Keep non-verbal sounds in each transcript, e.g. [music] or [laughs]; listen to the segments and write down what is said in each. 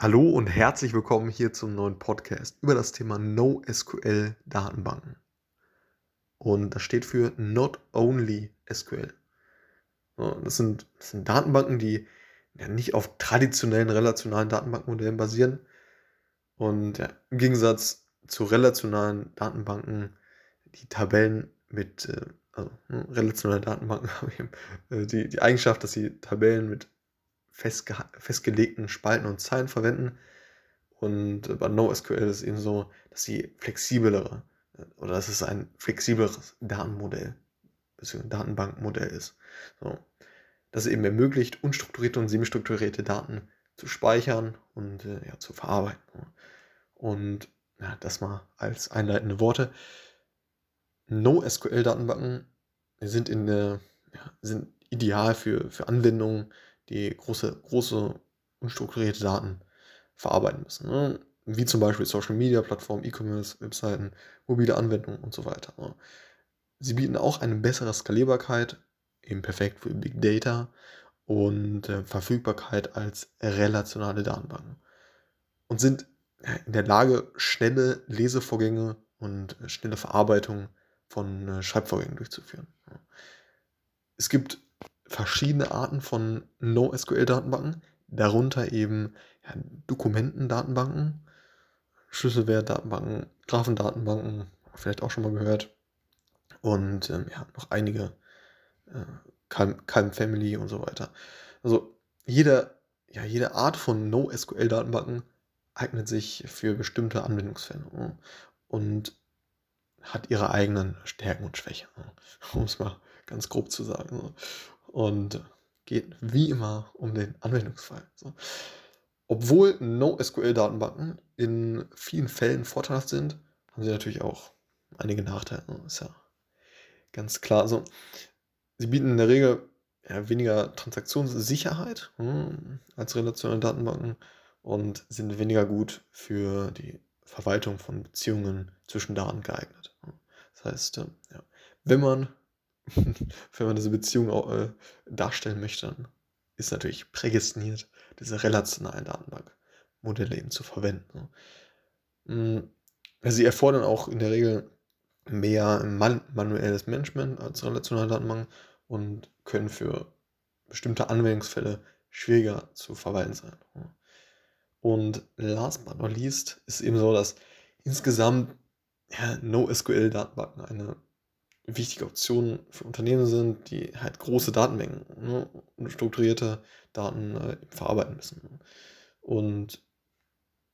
Hallo und herzlich willkommen hier zum neuen Podcast über das Thema NoSQL Datenbanken. Und das steht für Not Only SQL. Das sind, das sind Datenbanken, die ja nicht auf traditionellen relationalen Datenbankmodellen basieren. Und ja, im Gegensatz zu relationalen Datenbanken, die Tabellen mit, äh, also hm, relationale Datenbanken [laughs] haben eben äh, die, die Eigenschaft, dass sie Tabellen mit festge festgelegten Spalten und Zeilen verwenden. Und bei NoSQL ist es eben so, dass sie flexiblere oder dass es ein flexibleres Datenmodell bzw. Datenbankmodell ist. So. Das eben ermöglicht, unstrukturierte und semi-strukturierte Daten zu speichern und äh, ja, zu verarbeiten. Und ja, das mal als einleitende Worte. NoSQL-Datenbanken sind, ja, sind ideal für, für Anwendungen, die große, große unstrukturierte Daten verarbeiten müssen. Ne? Wie zum Beispiel Social Media Plattformen, E-Commerce, Webseiten, mobile Anwendungen und so weiter. Ne? Sie bieten auch eine bessere Skalierbarkeit, eben perfekt für Big Data und äh, Verfügbarkeit als relationale Datenbanken. Und sind in der Lage, schnelle Lesevorgänge und äh, schnelle Verarbeitung von äh, Schreibvorgängen durchzuführen. Es gibt verschiedene Arten von NoSQL-Datenbanken, darunter eben ja, Dokumentendatenbanken, Schlüsselwertdatenbanken, Graphendatenbanken, vielleicht auch schon mal gehört. Und ähm, ja, noch einige äh, Calm, Family und so weiter. Also jede, ja, jede Art von NoSQL-Datenbanken eignet sich für bestimmte Anwendungsfälle ne? und hat ihre eigenen Stärken und Schwächen, ne? [laughs] um es mal ganz grob zu sagen. Und geht wie immer um den Anwendungsfall. So. Obwohl NoSQL-Datenbanken in vielen Fällen vorteilhaft sind, haben sie natürlich auch einige Nachteile. Ist ja ganz klar. Also, sie bieten in der Regel ja, weniger Transaktionssicherheit hm, als relationale Datenbanken und sind weniger gut für die Verwaltung von Beziehungen zwischen Daten geeignet. Das heißt, ja, wenn man [laughs] wenn man diese Beziehung auch, äh, darstellen möchte, dann ist natürlich prädestiniert, diese relationalen Datenbankmodelle eben zu verwenden. Ne? Sie erfordern auch in der Regel mehr man manuelles Management als relationale Datenbanken und können für bestimmte Anwendungsfälle schwieriger zu verwalten sein. Ne? Und last but not least ist eben so, dass insgesamt ja, NoSQL-Datenbanken eine wichtige Optionen für Unternehmen sind, die halt große Datenmengen ne, und strukturierte Daten äh, verarbeiten müssen. Und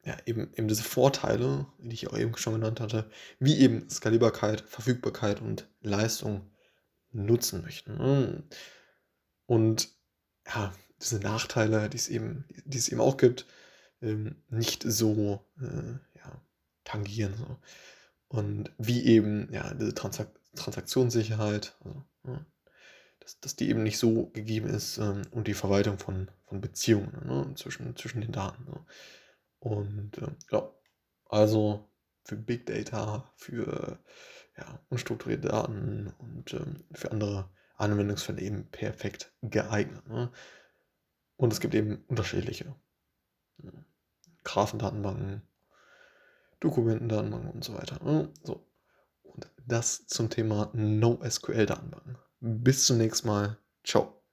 ja, eben, eben diese Vorteile, die ich auch eben schon genannt hatte, wie eben Skalierbarkeit, Verfügbarkeit und Leistung nutzen möchten. Ne? Und ja, diese Nachteile, die es eben, die es eben auch gibt, ähm, nicht so äh, ja, tangieren. So. Und wie eben ja, diese Transaktion Transaktionssicherheit, also, ja, dass, dass die eben nicht so gegeben ist ähm, und die Verwaltung von, von Beziehungen ne, zwischen, zwischen den Daten. Ne. Und äh, ja, also für Big Data, für ja, unstrukturierte Daten und ähm, für andere Anwendungsfälle eben perfekt geeignet. Ne. Und es gibt eben unterschiedliche ne, Graphendatenbanken, Dokumentendatenbanken und so weiter. Ne. So, und das zum Thema NoSQL-Datenbanken. Bis zum nächsten Mal. Ciao.